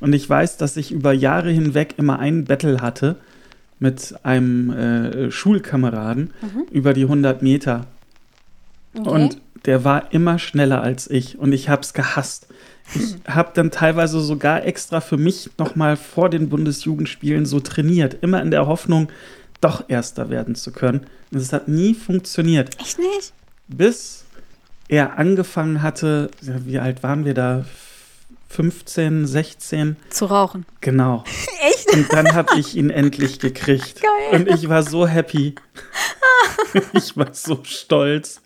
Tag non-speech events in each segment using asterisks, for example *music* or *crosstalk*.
Und ich weiß, dass ich über Jahre hinweg immer einen Battle hatte mit einem äh, Schulkameraden Mhm. über die 100 Meter. Okay. Und der war immer schneller als ich und ich hab's gehasst. Ich habe dann teilweise sogar extra für mich nochmal vor den Bundesjugendspielen so trainiert, immer in der Hoffnung, doch Erster werden zu können. Und es hat nie funktioniert, Echt nicht? bis er angefangen hatte, wie alt waren wir da? 15, 16? Zu rauchen. Genau. *laughs* Echt? Und dann habe ich ihn endlich gekriegt. Geil. Und ich war so happy. *laughs* ich war so stolz.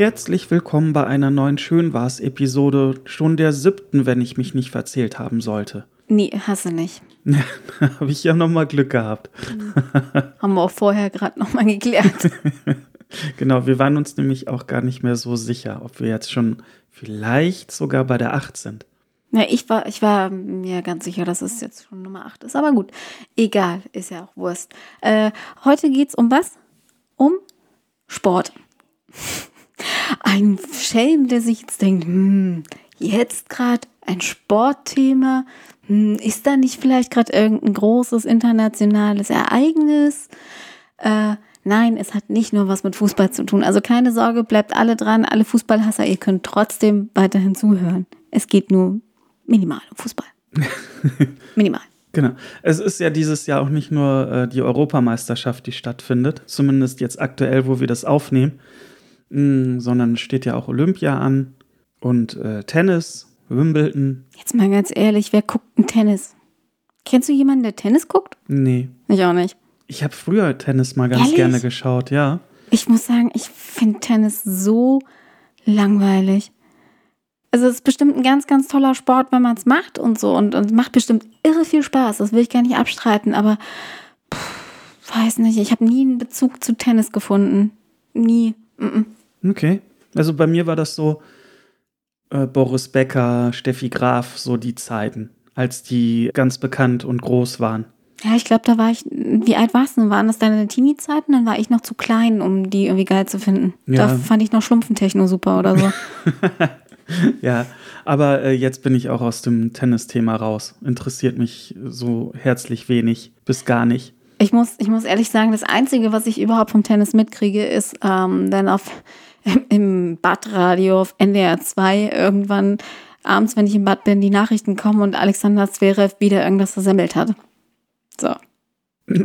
Herzlich willkommen bei einer neuen Schönwars-Episode, schon der siebten, wenn ich mich nicht verzählt haben sollte. Nee, hasse nicht. *laughs* Ja, habe ich ja nochmal Glück gehabt. *laughs* Haben wir auch vorher gerade nochmal geklärt. *laughs* Genau, wir waren uns nämlich auch gar nicht mehr so sicher, ob wir jetzt schon vielleicht sogar bei der 8 sind. Ja, ich war, ich war mir ganz sicher, dass es jetzt schon Nummer 8 ist. Aber gut, egal, ist ja auch Wurst. Äh, heute geht's um was? Um Sport. Ein Schelm, der sich jetzt denkt, hm, jetzt gerade ein Sportthema. Hm, ist da nicht vielleicht gerade irgendein großes internationales Ereignis? Äh, nein, es hat nicht nur was mit Fußball zu tun. Also keine Sorge, bleibt alle dran, alle Fußballhasser, ihr könnt trotzdem weiterhin zuhören. Es geht nur minimal um Fußball. *laughs* minimal. Genau. Es ist ja dieses Jahr auch nicht nur äh, die Europameisterschaft, die stattfindet, zumindest jetzt aktuell, wo wir das aufnehmen, mm, sondern steht ja auch Olympia an und äh, Tennis, Wimbledon. Jetzt mal ganz ehrlich, wer guckt denn Tennis? Kennst du jemanden, der Tennis guckt? Nee. Ich auch nicht. Ich habe früher Tennis mal ganz Ehrlich? gerne geschaut, ja. Ich muss sagen, ich finde Tennis so langweilig. Also es ist bestimmt ein ganz, ganz toller Sport, wenn man es macht und so. Und, und macht bestimmt irre viel Spaß. Das will ich gar nicht abstreiten. Aber pff, weiß nicht, ich habe nie einen Bezug zu Tennis gefunden. Nie. Mm -mm. Okay. Also bei mir war das so äh, Boris Becker, Steffi Graf, so die Zeiten, als die ganz bekannt und groß waren. Ja, ich glaube, da war ich. Wie alt warst du? denn? Waren das deine Teenie-Zeiten? Dann war ich noch zu klein, um die irgendwie geil zu finden. Ja. Da fand ich noch Schlumpfentechno super oder so. *laughs* Ja, aber äh, jetzt bin ich auch aus dem Tennis-Thema raus. Interessiert mich so herzlich wenig bis gar nicht. Ich muss, ich muss ehrlich sagen, das Einzige, was ich überhaupt vom Tennis mitkriege, ist ähm, dann auf im Badradio auf NDR 2 irgendwann abends, wenn ich im Bad bin, die Nachrichten kommen und Alexander Zverev wieder irgendwas versemmelt hat. So,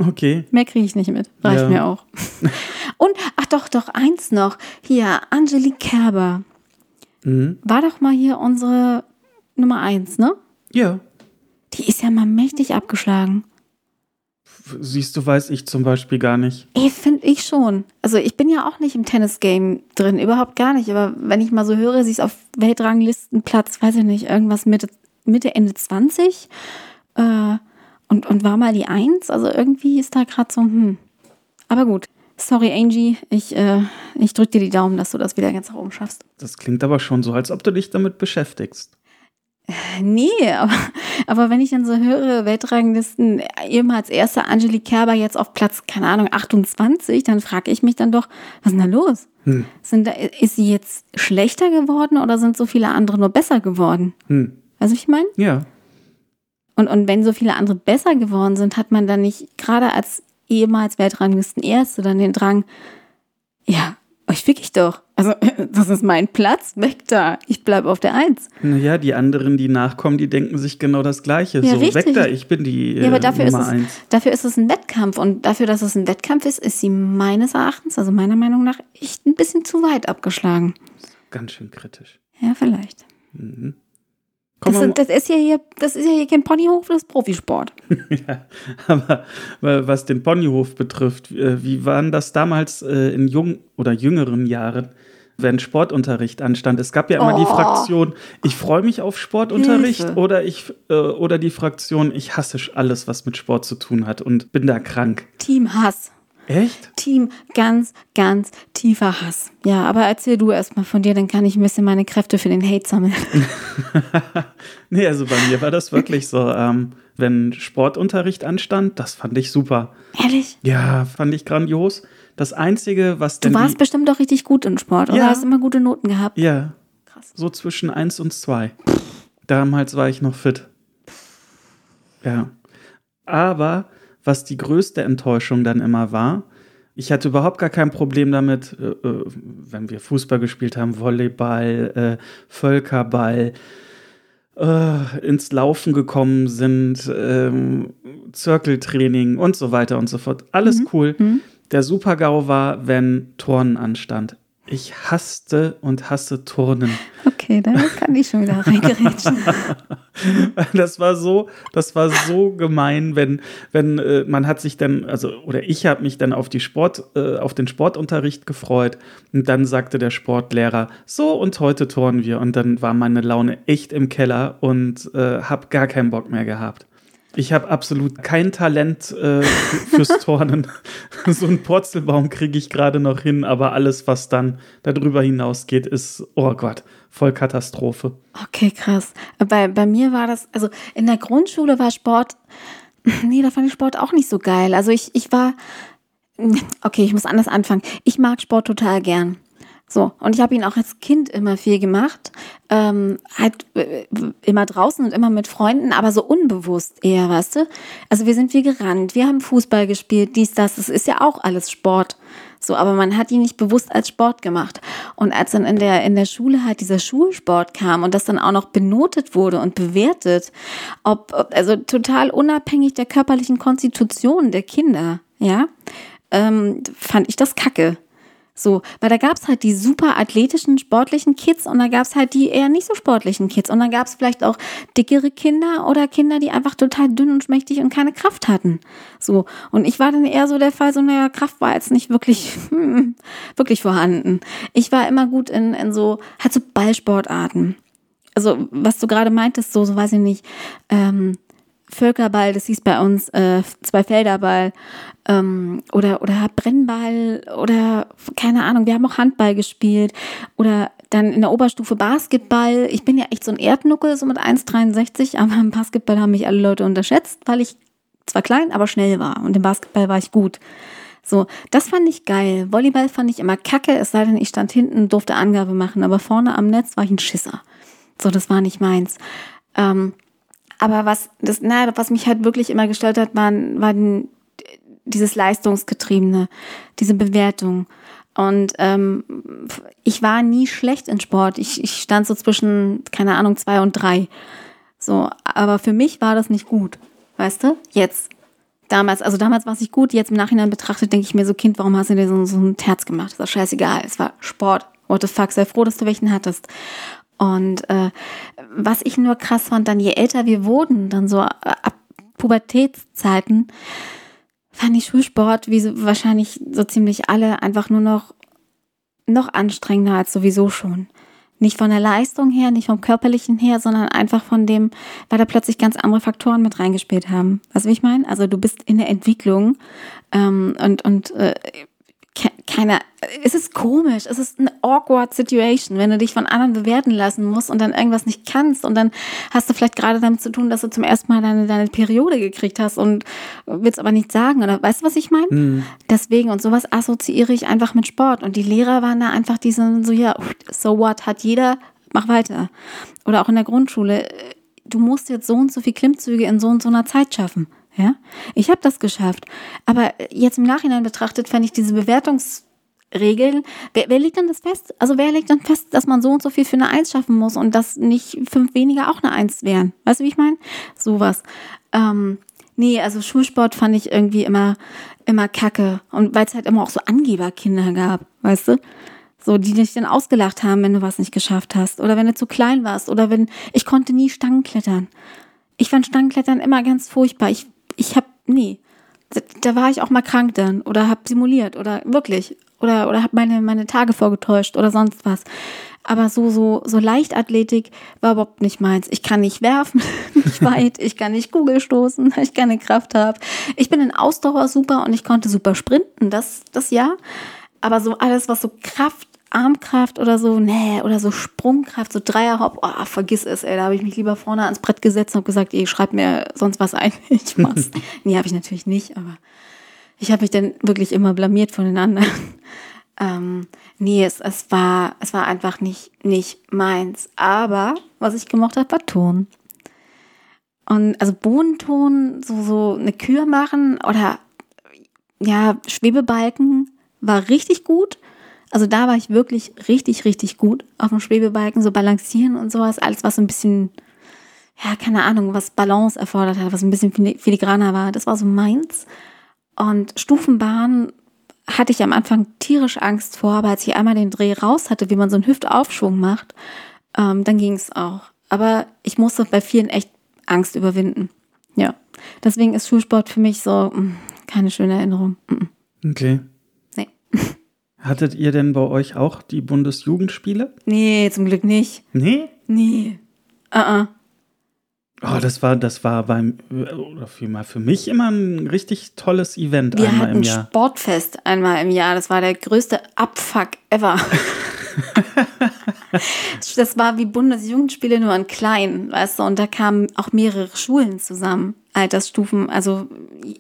Okay. mehr kriege ich nicht mit. Reicht Ja. mir auch. *laughs* Und, ach doch, doch, eins noch. Hier, Angelique Kerber. Mhm. War doch mal hier unsere Nummer eins, ne? Ja. Die ist ja mal mächtig abgeschlagen. Siehst du, weiß ich zum Beispiel gar nicht. Ey, finde ich schon. Also ich bin ja auch nicht im Tennis-Game drin, überhaupt gar nicht. Aber wenn ich mal so höre, sie ist auf Weltranglistenplatz, weiß ich nicht, irgendwas Mitte, Mitte Ende 20 äh, und, und war mal die Eins. Also irgendwie ist da gerade so, hm. Aber gut. Sorry, Angie, ich, äh, ich drück dir die Daumen, dass du das wieder ganz nach oben schaffst. Das klingt aber schon so, als ob du dich damit beschäftigst. Nee, aber, aber wenn ich dann so höre, Weltranglisten, ehemals erster Angelique Kerber jetzt auf Platz, keine Ahnung, 28, dann frage ich mich dann doch, was ist denn da los? Hm. Sind da, ist sie jetzt schlechter geworden oder sind so viele andere nur besser geworden? Hm. Weißt du, was ich meine? Ja. Und, und wenn so viele andere besser geworden sind, hat man dann nicht gerade als ehemals Weltranglisten Erste dann den Drang, ja, euch fick ich doch. Also, *laughs* das ist mein Platz, weg da. Ich bleib auf der Eins. Naja, die anderen, die nachkommen, die denken sich genau das Gleiche. Ja, so, richtig. weg da, ich bin die Ja, aber äh, dafür ist, Nummer es, eins. dafür ist es ein Wettkampf. Und dafür, dass es ein Wettkampf ist, ist sie meines Erachtens, also meiner Meinung nach, echt ein bisschen zu weit abgeschlagen. Ganz schön kritisch. Ja, vielleicht. Komm Das, sind, das, ist ja hier, das ist ja hier kein Ponyhof, das ist Profisport. *laughs* ja, aber wa- was den Ponyhof betrifft, äh, wie waren das damals äh, in jung oder jüngeren Jahren, wenn Sportunterricht anstand? Es gab ja immer die Oh. Fraktion, ich freue mich auf Sportunterricht Hilfe. oder ich äh, oder die Fraktion, ich hasse alles, was mit Sport zu tun hat und bin da krank. Team Hass. Echt? Team ganz, ganz tiefer Hass. Ja, aber erzähl du erstmal von dir, dann kann ich ein bisschen meine Kräfte für den Hate sammeln. *laughs* *laughs* nee, also bei mir war das wirklich so, ähm, wenn Sportunterricht anstand, das fand ich super. Ehrlich? Ja, fand ich grandios. Das Einzige, was Du denn. warst die, bestimmt doch richtig gut in Sport, oder? Ja. Hast immer gute Noten gehabt. Ja, Krass. so zwischen 1 und 2. Damals war ich noch fit. Ja. Aber was die größte Enttäuschung dann immer war, ich hatte überhaupt gar kein Problem damit, äh, äh, wenn wir Fußball gespielt haben, Volleyball, äh, Völkerball, äh, ins Laufen gekommen sind, ähm, Zirkeltraining und so weiter und so fort. Alles cool. Der Super-GAU war, wenn Turnen anstand. Ich hasste und hasse Turnen. Okay, da kann ich schon wieder reingerätschen. *laughs* Das war so, das war so gemein, wenn, wenn äh, man hat sich dann, also oder ich habe mich dann auf die Sport, äh, auf den Sportunterricht gefreut und dann sagte der Sportlehrer, so und heute turnen wir und dann war meine Laune echt im Keller und äh, habe gar keinen Bock mehr gehabt. Ich habe absolut kein Talent äh, fürs *laughs* Turnen. so einen Purzelbaum kriege ich gerade noch hin, aber alles, was dann darüber hinausgeht, ist, oh Gott, voll Katastrophe. Okay, krass. Bei, bei mir war das, also in der Grundschule war Sport, *laughs* nee, da fand ich Sport auch nicht so geil. Also ich, ich war, okay, ich muss anders anfangen. Ich mag Sport total gern. So, und ich habe ihn auch als Kind immer viel gemacht. Ähm, halt äh, immer draußen und immer mit Freunden, aber so unbewusst eher, weißt du? Also wir sind viel gerannt, wir haben Fußball gespielt, dies, das, das ist ja auch alles Sport. So, aber man hat ihn nicht bewusst als Sport gemacht. Und als dann in der, in der Schule halt dieser Schulsport kam und das dann auch noch benotet wurde und bewertet, ob, also total unabhängig der körperlichen Konstitution der Kinder, ja, ähm, fand ich das kacke. So, weil da gab's halt die super athletischen, sportlichen Kids und da gab's halt die eher nicht so sportlichen Kids. Und dann gab's vielleicht auch dickere Kinder oder Kinder, die einfach total dünn und schmächtig und keine Kraft hatten. So, und ich war dann eher so der Fall, so, naja, Kraft war jetzt nicht wirklich, *laughs* hm, wirklich vorhanden. Ich war immer gut in, in so, halt so Ballsportarten. Also, was du gerade meintest, so, so weiß ich nicht, ähm, Völkerball, das hieß bei uns äh, Zweifelderball ähm, oder, oder Brennball oder keine Ahnung, wir haben auch Handball gespielt oder dann in der Oberstufe Basketball. Ich bin ja echt so ein Erdnuckel, so mit 1,63, aber im Basketball haben mich alle Leute unterschätzt, weil ich zwar klein, aber schnell war und im Basketball war ich gut. So, das fand ich geil. Volleyball fand ich immer kacke, es sei denn, ich stand hinten, durfte Angabe machen, aber vorne am Netz war ich ein Schisser. So, das war nicht meins. Ähm, aber was, das, na, was mich halt wirklich immer gestört hat, waren, waren dieses Leistungsgetriebene, diese Bewertung. Und ähm, ich war nie schlecht in Sport. Ich, ich stand so zwischen, keine Ahnung, zwei und drei. So, aber für mich war das nicht gut. Weißt du? Jetzt. Damals, also damals war es nicht gut, jetzt im Nachhinein betrachtet, denke ich mir so, Kind, warum hast du dir so, so ein Terz gemacht? Das war scheißegal. Es war Sport. What the fuck, sei froh, dass du welchen hattest. Und äh, was ich nur krass fand, dann je älter wir wurden, dann so ab Pubertätszeiten, fand ich Schulsport, wie so, wahrscheinlich so ziemlich alle, einfach nur noch, noch anstrengender als sowieso schon. Nicht von der Leistung her, nicht vom körperlichen her, sondern einfach von dem, weil da plötzlich ganz andere Faktoren mit reingespielt haben. Weißt du, wie ich meine? Also du bist in der Entwicklung ähm, und, und äh, keiner, es ist komisch, es ist eine awkward Situation, wenn du dich von anderen bewerten lassen musst und dann irgendwas nicht kannst und dann hast du vielleicht gerade damit zu tun, dass du zum ersten Mal deine, deine Periode gekriegt hast und willst aber nichts sagen oder weißt du, was ich meine? Mhm. Deswegen und sowas assoziiere ich einfach mit Sport und die Lehrer waren da einfach diese so, ja, so what, hat jeder, mach weiter. Oder auch in der Grundschule, du musst jetzt so und so viel Klimmzüge in so und so einer Zeit schaffen. Ja, ich habe das geschafft. Aber jetzt im Nachhinein betrachtet, fände ich diese Bewertungsregeln. Wer, wer legt denn das fest? Also wer legt dann fest, dass man so und so viel für eine Eins schaffen muss und dass nicht fünf weniger auch eine Eins wären? Weißt du, wie ich meine? Sowas. Ähm, nee, also Schulsport fand ich irgendwie immer, immer kacke. Und weil es halt immer auch so Angeberkinder gab, weißt du? So, die dich dann ausgelacht haben, wenn du was nicht geschafft hast. Oder wenn du zu klein warst. Oder wenn, ich konnte nie Stangen klettern. Ich fand Stangenklettern immer ganz furchtbar. Ich ich habe nee, da, da, war ich auch mal krank dann oder habe simuliert oder wirklich oder oder habe meine meine Tage vorgetäuscht oder sonst was. Aber so, so, so Leichtathletik war überhaupt nicht meins. Ich kann nicht werfen, *laughs* nicht *laughs* weit, ich kann nicht Kugel stoßen, weil *laughs* ich keine Kraft habe. Ich bin in Ausdauer super und ich konnte super sprinten, das, das ja. Aber so alles, was so Kraft, Armkraft oder so, nee, oder so Sprungkraft, so Dreierhop, oh, vergiss es, ey. Da habe ich mich lieber vorne ans Brett gesetzt und habe gesagt, ey, schreib mir sonst was ein. *laughs* Ich mach's. nee, habe ich natürlich nicht, aber ich habe mich dann wirklich immer blamiert von den anderen. *laughs* Ähm, nee, es, es, war, es war einfach nicht, nicht meins. Aber was ich gemocht habe, war Ton. Und also Bodenton, so, so eine Kür machen oder ja, Schwebebalken war richtig gut. Also da war ich wirklich richtig, richtig gut auf dem Schwebebalken, so balancieren und sowas. Alles, was so ein bisschen, ja, keine Ahnung, was Balance erfordert hat, was ein bisschen filigraner war. Das war so meins. Und Stufenbahn hatte ich am Anfang tierisch Angst vor, aber als ich einmal den Dreh raus hatte, wie man so einen Hüftaufschwung macht, ähm, dann ging es auch. Aber ich musste bei vielen echt Angst überwinden. Ja. Deswegen ist Schulsport für mich so mh, mm, keine schöne Erinnerung. Mhm. Okay. Hattet ihr denn bei euch auch die Bundesjugendspiele? Nee, zum Glück nicht. Nee? Nee. Uh -uh. Oh, das war, das war beim, oder für, für mich immer ein richtig tolles Event Wir einmal hatten im Jahr. Sportfest einmal im Jahr. Das war der größte Abfuck ever. *laughs* *laughs* das war wie Bundesjugendspiele nur in klein, weißt du, und da kamen auch mehrere Schulen zusammen. Altersstufen, also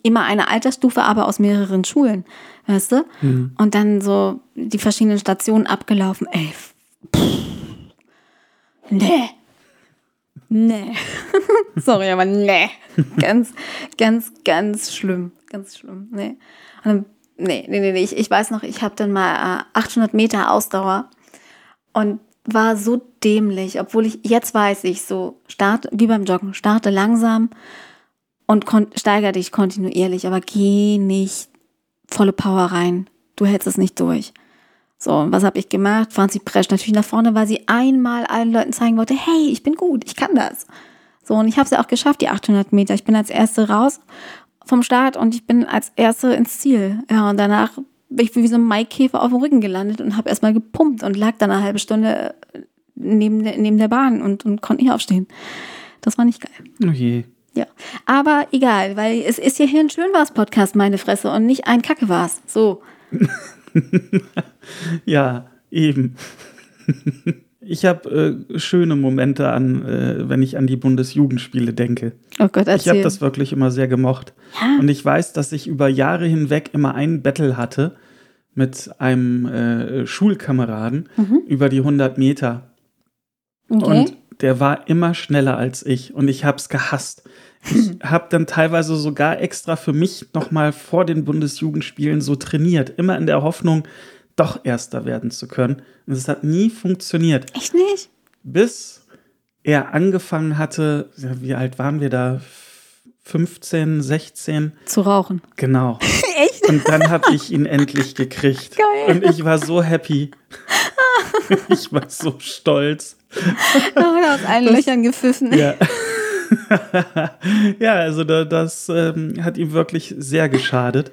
immer eine Altersstufe, aber aus mehreren Schulen, weißt du? Mhm. Und dann so die verschiedenen Stationen abgelaufen. Ey, pff, nee Nee. *laughs* Sorry, aber nee. Ganz, ganz, ganz schlimm. Ganz schlimm. Nee. Und nee, nee, nee, nee. Ich, ich weiß noch, ich habe dann mal äh, 800 Meter Ausdauer und war so dämlich, obwohl ich, jetzt weiß ich so, starte, wie beim Joggen, starte langsam und steigere dich kontinuierlich, aber geh nicht volle Power rein. Du hältst es nicht durch. So, und was habe ich gemacht? Franzi prescht natürlich nach vorne, weil sie einmal allen Leuten zeigen wollte, hey, ich bin gut, ich kann das. So, und ich habe es ja auch geschafft, die 800 Meter. Ich bin als Erste raus vom Start und ich bin als Erste ins Ziel. Ja, und danach bin ich wie so ein Maikäfer auf dem Rücken gelandet und habe erstmal gepumpt und lag dann eine halbe Stunde neben der, neben der Bahn und, und konnte nicht aufstehen. Das war nicht geil. Oh je. Ja, aber egal, weil es ist ja hier ein Schönwars-Podcast, meine Fresse, und nicht ein Kacke war's. So. *laughs* ja, eben. *laughs* Ich habe äh, schöne Momente an, äh, wenn ich an die Bundesjugendspiele denke. Oh Gott, erzähl. Ich habe das wirklich immer sehr gemocht. Ja. Und ich weiß, dass ich über Jahre hinweg immer ein Battle hatte mit einem äh, Schulkameraden mhm. über die 100 Meter. Okay. Und der war immer schneller als ich und ich habe es gehasst. Ich *laughs* habe dann teilweise sogar extra für mich nochmal vor den Bundesjugendspielen so trainiert, immer in der Hoffnung, doch Erster werden zu können. Und es hat nie funktioniert. Echt nicht? Bis er angefangen hatte, wie alt waren wir da? 15, 16. Zu rauchen. Genau. *laughs* Echt? Und dann habe ich ihn endlich gekriegt. Geil. Und ich war so happy. *laughs* ich war so stolz. Aus allen das, Löchern gepfiffen. Ja. *laughs* ja, also da, das ähm, hat ihm wirklich sehr geschadet.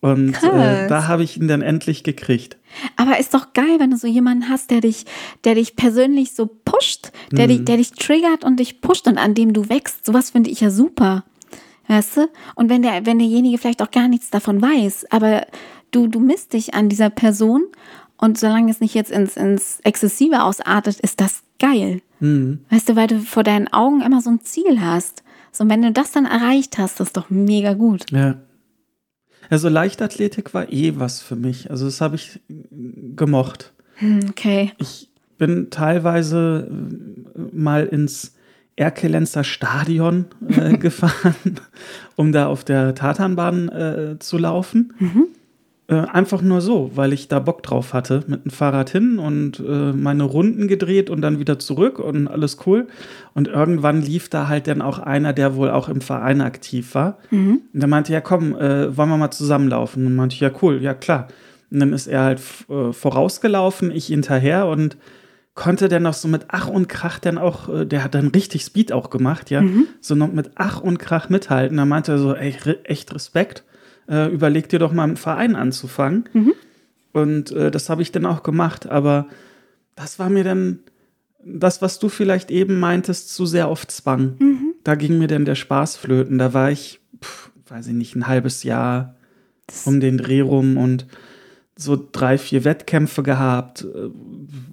Und äh, da habe ich ihn dann endlich gekriegt. Aber ist doch geil, wenn du so jemanden hast, der dich, der dich persönlich so pusht, der, mhm. dich, der dich triggert und dich pusht und an dem du wächst. Sowas finde ich ja super. Weißt du? Und wenn der, wenn derjenige vielleicht auch gar nichts davon weiß, aber du, du misst dich an dieser Person und solange es nicht jetzt ins, ins Exzessive ausartet, ist das geil. Mhm. Weißt du, weil du vor deinen Augen immer so ein Ziel hast. So, und wenn du das dann erreicht hast, das ist doch mega gut. Ja. Also Leichtathletik war eh was für mich. Also das habe ich gemocht. Hm, okay. Ich bin teilweise äh, mal ins Erkelenzer Stadion äh, *laughs* gefahren, um da auf der Tatanbahn äh, zu laufen. Mhm. Äh, einfach nur so, weil ich da Bock drauf hatte. Mit dem Fahrrad hin und äh, meine Runden gedreht und dann wieder zurück und alles cool. Und irgendwann lief da halt dann auch einer, der wohl auch im Verein aktiv war. Mhm. Und der meinte, ja komm, äh, wollen wir mal zusammenlaufen? Und meinte ich, ja cool, ja klar. Und dann ist er halt äh, vorausgelaufen, ich hinterher und konnte dann noch so mit Ach und Krach dann auch, äh, der hat dann richtig Speed auch gemacht, ja, mhm. so noch mit Ach und Krach mithalten. Da meinte er so, ey, echt Respekt äh, überleg dir doch mal einen Verein anzufangen. Mhm. Und äh, das habe ich dann auch gemacht. Aber das war mir dann das, was du vielleicht eben meintest, zu sehr auf Zwang. Mhm. Da ging mir dann der Spaß flöten. Da war ich, pf, weiß ich nicht, ein halbes Jahr das um den Dreh rum und so drei, vier Wettkämpfe gehabt.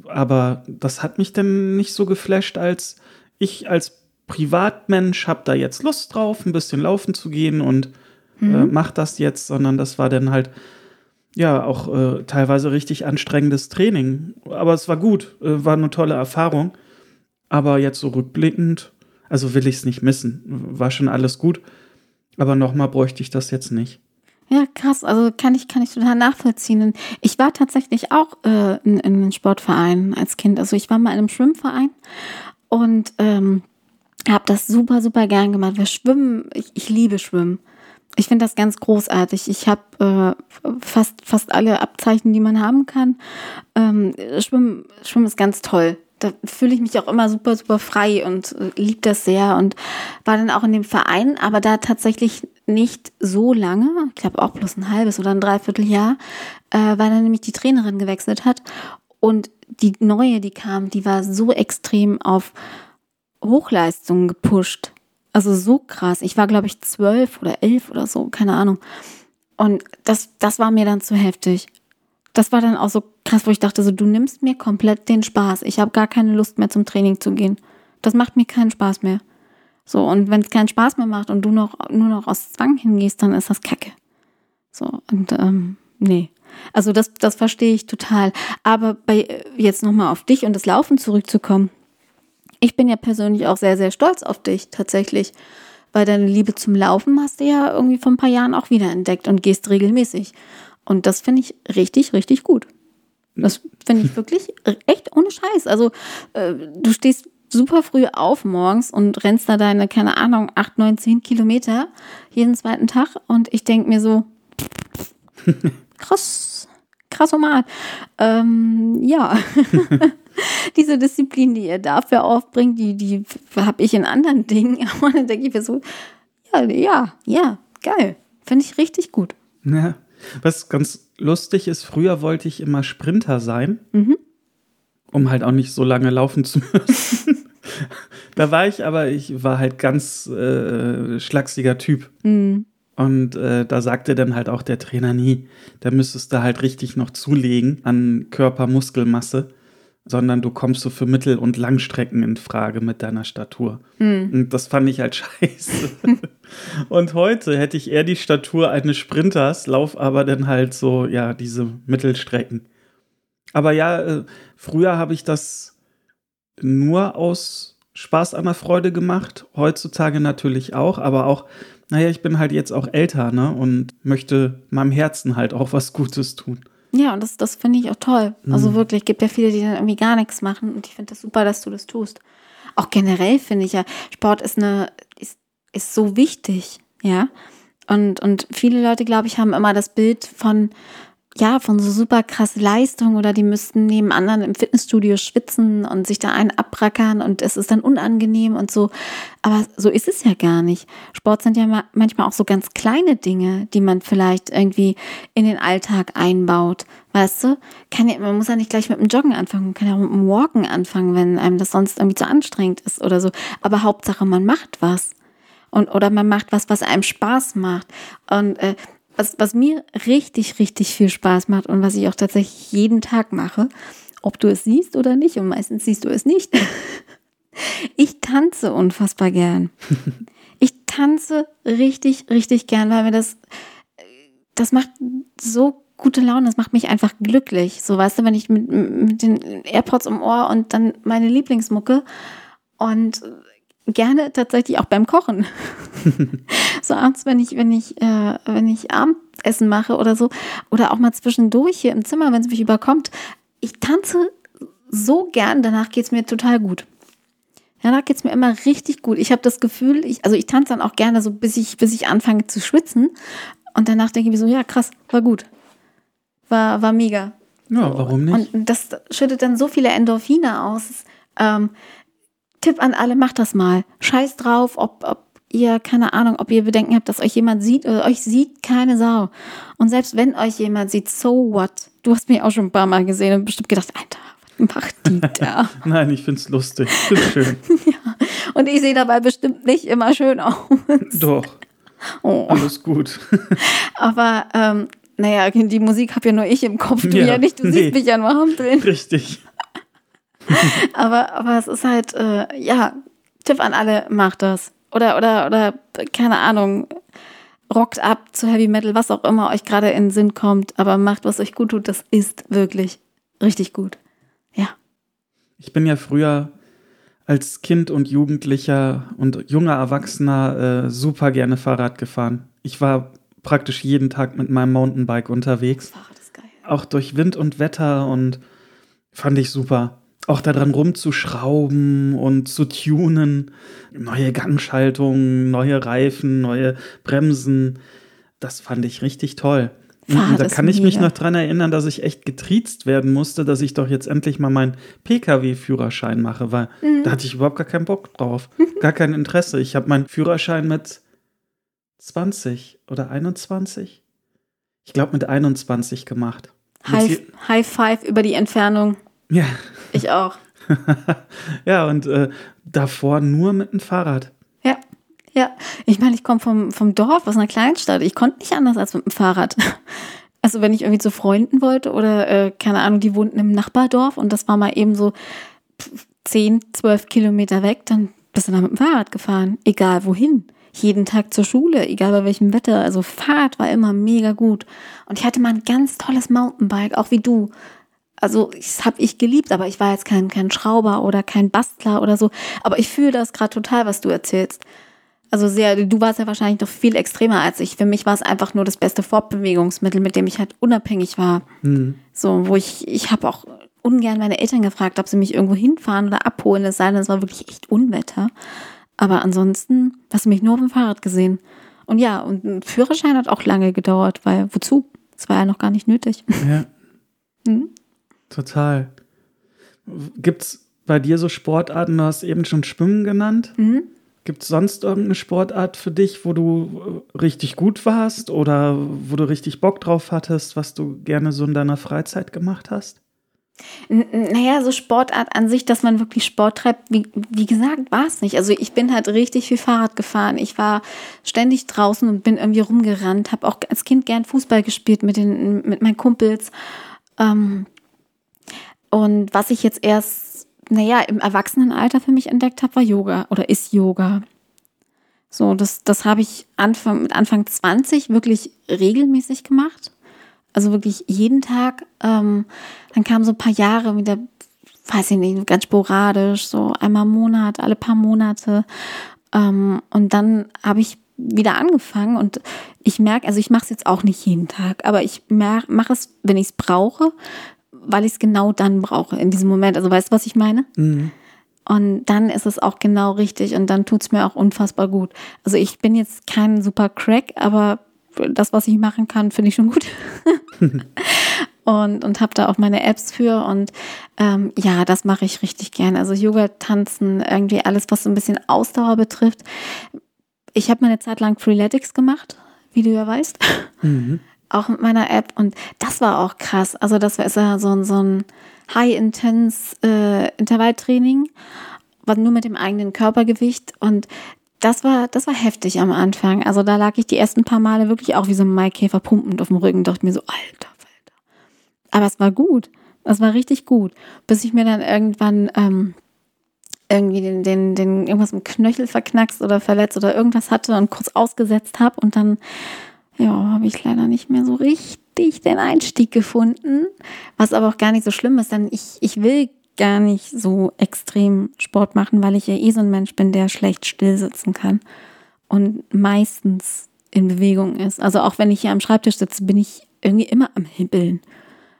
Aber das hat mich dann nicht so geflasht, als ich als Privatmensch habe da jetzt Lust drauf, ein bisschen laufen zu gehen und äh, mhm. äh, mach das jetzt, sondern das war dann halt ja auch äh, teilweise richtig anstrengendes Training. Aber es war gut, äh, war eine tolle Erfahrung. Aber jetzt so rückblickend, also will ich es nicht missen. War schon alles gut. Aber nochmal bräuchte ich das jetzt nicht. Ja, krass. Also kann ich, kann ich total nachvollziehen. Ich war tatsächlich auch äh, in, in einem Sportverein als Kind. Also ich war mal in einem Schwimmverein und ähm, habe das super, super gern gemacht. Wir schwimmen, ich, ich liebe Schwimmen. Ich finde das ganz großartig. Ich habe äh, fast, fast alle Abzeichen, die man haben kann. Ähm, Schwimmen, Schwimmen ist ganz toll. Da fühle ich mich auch immer super, super frei und äh, liebe das sehr und war dann auch in dem Verein, aber da tatsächlich nicht so lange, ich glaube auch bloß ein halbes oder ein Dreivierteljahr, äh, weil dann nämlich die Trainerin gewechselt hat und die neue, die kam, die war so extrem auf Hochleistungen gepusht. Also so krass. Ich war, glaube ich, zwölf oder elf oder so, keine Ahnung. Und das, das war mir dann zu heftig. Das war dann auch so krass, wo ich dachte, so, du nimmst mir komplett den Spaß. Ich habe gar keine Lust mehr zum Training zu gehen. Das macht mir keinen Spaß mehr. So, und wenn es keinen Spaß mehr macht und du noch nur noch aus Zwang hingehst, dann ist das Kacke. So, und ähm, nee. Also das, das verstehe ich total. Aber bei jetzt nochmal auf dich und das Laufen zurückzukommen, ich bin ja persönlich auch sehr, sehr stolz auf dich tatsächlich, weil deine Liebe zum Laufen hast du ja irgendwie vor ein paar Jahren auch wieder entdeckt und gehst regelmäßig. Und das finde ich richtig, richtig gut. Das finde ich *laughs* wirklich echt ohne Scheiß. Also äh, du stehst super früh auf morgens und rennst da deine, keine Ahnung, 8, 9, 10 Kilometer jeden zweiten Tag und ich denke mir so, *laughs* krass, krass normal. Ähm, ja. *laughs* *laughs* diese Disziplin, die ihr dafür aufbringt, die, die habe ich in anderen Dingen. *laughs* Und dann denke ich mir so, ja, ja, ja, geil. Finde ich richtig gut. Ja. Was ganz lustig ist, früher wollte ich immer Sprinter sein, mhm. um halt auch nicht so lange laufen zu *laughs* müssen. da war ich aber, ich war halt ganz äh, schlachsiger Typ. Mhm. Und äh, da sagte dann halt auch der Trainer nie, da müsstest du halt richtig noch zulegen an Körpermuskelmasse sondern du kommst so für Mittel- und Langstrecken in Frage mit deiner Statur. Mhm. Und das fand ich halt *laughs* scheiße. und heute hätte ich eher die Statur eines Sprinters, lauf aber dann halt so, ja, diese Mittelstrecken. Aber ja, äh, früher habe ich das nur aus Spaß an der Freude gemacht, heutzutage natürlich auch, aber auch, naja, ich bin halt jetzt auch älter, ne, und möchte meinem Herzen halt auch was Gutes tun. Ja, und das, das finde ich auch toll. Also mhm. wirklich, gibt ja viele, die dann irgendwie gar nichts machen und ich finde das super, dass du das tust. Auch generell finde ich ja, Sport ist eine, ist, ist so wichtig, ja. Und, und viele Leute, glaube ich, haben immer das Bild von, ja, von so super krass Leistung oder die müssten neben anderen im Fitnessstudio schwitzen und sich da einen abrackern und es ist dann unangenehm und so. Aber so ist es ja gar nicht. Sport sind ja manchmal auch so ganz kleine Dinge, die man vielleicht irgendwie in den Alltag einbaut. Weißt du? Kann ja, man muss ja nicht gleich mit dem Joggen anfangen, man kann ja auch mit dem Walken anfangen, wenn einem das sonst irgendwie zu anstrengend ist oder so. Aber Hauptsache, man macht was. Und, oder man macht was, was einem Spaß macht. Und äh, was, was mir richtig, richtig viel Spaß macht und was ich auch tatsächlich jeden Tag mache, ob du es siehst oder nicht, und meistens siehst du es nicht. *laughs* Ich tanze unfassbar gern. *laughs* Ich tanze richtig, richtig gern, weil mir das, das macht so gute Laune, das macht mich einfach glücklich. So, weißt du, wenn ich mit, mit den AirPods im Ohr und dann meine Lieblingsmucke und gerne tatsächlich auch beim Kochen. *laughs* so abends, wenn ich, wenn ich, äh, wenn ich Abendessen mache oder so, oder auch mal zwischendurch hier im Zimmer, wenn es mich überkommt, ich tanze so gern, danach geht es mir total gut. Danach geht es mir immer richtig gut. Ich habe das Gefühl, ich, also ich tanze dann auch gerne so, bis ich, bis ich anfange zu schwitzen. Und danach denke ich mir so, ja, krass, war gut. War, war mega. Ja, warum nicht? Und das schüttet dann so viele Endorphine aus. Ähm, Tipp an alle, macht das mal. Scheiß drauf, ob, ob ihr, keine Ahnung, ob ihr Bedenken habt, dass euch jemand sieht oder euch sieht keine Sau. Und selbst wenn euch jemand sieht, so what? Du hast mich auch schon ein paar Mal gesehen und bestimmt gedacht, Alter, macht die *laughs* da? Nein, ich find's lustig. Ich find's schön. *laughs* ja. Und ich sehe dabei bestimmt nicht immer schön aus. Doch. Oh. Alles gut. *laughs* Aber ähm, naja, die Musik habe ja nur ich im Kopf, du ja, ja nicht, du nee. siehst mich ja nur hampeln. Richtig. *laughs* aber, aber es ist halt, äh, ja, Tipp an alle, macht das. Oder, oder, oder, keine Ahnung, rockt ab zu Heavy Metal, was auch immer euch gerade in den Sinn kommt, aber macht, was euch gut tut, das ist wirklich richtig gut. Ja. Ich bin ja früher als Kind und Jugendlicher und junger Erwachsener äh, super gerne Fahrrad gefahren. Ich war praktisch jeden Tag mit meinem Mountainbike unterwegs. Fahrrad ist geil. Auch durch Wind und Wetter und fand ich super. Auch daran rumzuschrauben und zu tunen, neue Gangschaltungen, neue Reifen, neue Bremsen, das fand ich richtig toll. Fahrrad da kann ich mich noch dran erinnern, dass ich echt getriezt werden musste, dass ich doch jetzt endlich mal meinen Pkw-Führerschein mache, weil mhm. da hatte ich überhaupt gar keinen Bock drauf, *laughs* gar kein Interesse. Ich habe meinen Führerschein mit 20 oder 21? Ich glaube mit 21 gemacht. High, High Five über die Entfernung. Ja. Ich auch. *laughs* ja, und äh, davor nur mit dem Fahrrad. Ja. Ja, ich meine, ich komme vom, vom Dorf, aus einer Kleinstadt. Ich konnte nicht anders als mit dem Fahrrad. *laughs* Also wenn ich irgendwie zu Freunden wollte oder, äh, keine Ahnung, die wohnten im Nachbardorf und das war mal eben so 10, 12 Kilometer weg, dann bist du da mit dem Fahrrad gefahren. Egal wohin. Jeden Tag zur Schule, egal bei welchem Wetter. Also Fahrrad war immer mega gut. Und ich hatte mal ein ganz tolles Mountainbike, auch wie du. Also das habe ich geliebt, aber ich war jetzt kein, kein Schrauber oder kein Bastler oder so. Aber ich fühle das gerade total, was du erzählst. Also sehr, du warst ja wahrscheinlich noch viel extremer als ich. Für mich war es einfach nur das beste Fortbewegungsmittel, mit dem ich halt unabhängig war. Mhm. So, wo ich, ich habe auch ungern meine Eltern gefragt, ob sie mich irgendwo hinfahren oder abholen, es sei denn, es war wirklich echt Unwetter. Aber ansonsten hast du mich nur auf dem Fahrrad gesehen. Und ja, und ein Führerschein hat auch lange gedauert, weil wozu? Das war ja noch gar nicht nötig. Ja. *laughs* Hm? Total. Gibt's bei dir so Sportarten, du hast eben schon Schwimmen genannt? Mhm. Gibt es sonst irgendeine Sportart für dich, wo du äh, richtig gut warst oder wo du richtig Bock drauf hattest, was du gerne so in deiner Freizeit gemacht hast? naja, so Sportart an sich, dass man wirklich Sport treibt, wie, wie gesagt, war es nicht. Also ich bin halt richtig viel Fahrrad gefahren. Ich war ständig draußen und bin irgendwie rumgerannt, habe auch als Kind gern Fußball gespielt mit, den, mit meinen Kumpels. Ähm, und was ich jetzt erst naja, im Erwachsenenalter für mich entdeckt habe, war Yoga oder ist Yoga. So, das, das habe ich Anfang, mit Anfang 20 wirklich regelmäßig gemacht. Also wirklich jeden Tag. Ähm, dann kamen so ein paar Jahre wieder, weiß ich nicht, ganz sporadisch, so einmal im Monat, alle paar Monate. Ähm, und dann habe ich wieder angefangen und ich merke, also ich mache es jetzt auch nicht jeden Tag, aber ich mache es, wenn ich es brauche, weil ich es genau dann brauche, in diesem Moment. Also weißt du, was ich meine? Mhm. Und dann ist es auch genau richtig und dann tut es mir auch unfassbar gut. Also ich bin jetzt kein super Crack, aber das, was ich machen kann, finde ich schon gut. *laughs* und und habe da auch meine Apps für und ähm, ja, das mache ich richtig gern. Also Yoga, Tanzen, irgendwie alles, was so ein bisschen Ausdauer betrifft. Ich habe meine Zeit lang Freeletics gemacht, wie du ja weißt. Mhm auch mit meiner App und das war auch krass. Also das war ja so ein, so ein High-Intense äh, war nur mit dem eigenen Körpergewicht und das war, das war heftig am Anfang. Also da lag ich die ersten paar Male wirklich auch wie so ein Maikäfer pumpend auf dem Rücken, dachte mir so, alter Alter. Aber es war gut. Es war richtig gut. Bis ich mir dann irgendwann ähm, irgendwie den, den, den irgendwas im Knöchel verknackst oder verletzt oder irgendwas hatte und kurz ausgesetzt habe und dann ja, habe ich leider nicht mehr so richtig den Einstieg gefunden. Was aber auch gar nicht so schlimm ist, denn ich, ich will gar nicht so extrem Sport machen, weil ich ja eh so ein Mensch bin, der schlecht still sitzen kann und meistens in Bewegung ist. Also auch wenn ich hier am Schreibtisch sitze, bin ich irgendwie immer am Hibbeln.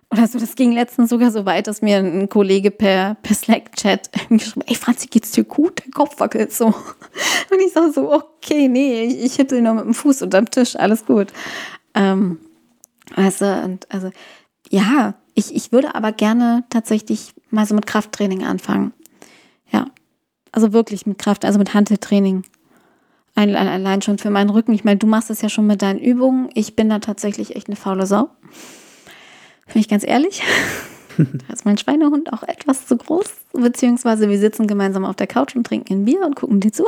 Oder so, das ging letztens sogar so weit, dass mir ein Kollege per, per Slack-Chat *laughs* geschrieben ey Franzi, geht's dir gut? Der Kopf wackelt so. *laughs* Und ich sag so, okay, nee, ich, ich hippel nur mit dem Fuß unterm Tisch, alles gut. Ähm, du, und also, ja, ich, ich würde aber gerne tatsächlich mal so mit Krafttraining anfangen. Ja, also wirklich mit Kraft, also mit Handeltraining. Allein schon für meinen Rücken. Ich meine, du machst es ja schon mit deinen Übungen. Ich bin da tatsächlich echt eine faule Sau. Bin ich ganz ehrlich. *laughs* Da ist mein Schweinehund auch etwas zu groß, beziehungsweise wir sitzen gemeinsam auf der Couch und trinken ein Bier und gucken dir zu.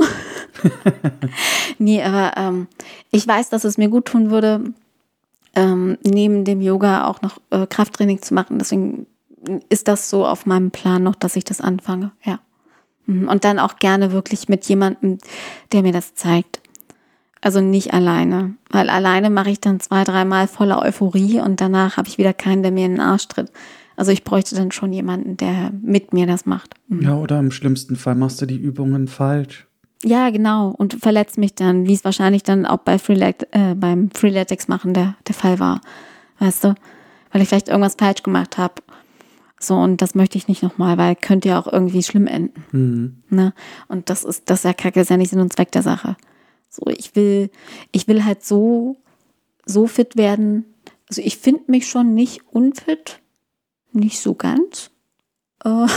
*laughs* nee, aber ähm, ich weiß, dass es mir gut tun würde, ähm, neben dem Yoga auch noch äh, Krafttraining zu machen. Deswegen ist das so auf meinem Plan noch, dass ich das anfange. Ja. Mhm. Und dann auch gerne wirklich mit jemandem, der mir das zeigt. Also nicht alleine, weil alleine mache ich dann zwei, dreimal voller Euphorie und danach habe ich wieder keinen, der mir in den Arsch tritt. Also ich bräuchte dann schon jemanden, der mit mir das macht. Mhm. Ja, oder im schlimmsten Fall machst du die Übungen falsch. Ja, genau. Und verletzt mich dann, wie es wahrscheinlich dann auch bei Freelat äh, beim Freeletics machen der, der Fall war. Weißt du? Weil ich vielleicht irgendwas falsch gemacht habe. So, und das möchte ich nicht nochmal, weil könnte ja auch irgendwie schlimm enden. Mhm. Ne? Und das ist, das ist ja kacke, ist ja nicht Sinn und Zweck der Sache. So, ich will, ich will halt so, so fit werden. Also ich finde mich schon nicht unfit. Nicht so ganz. Äh,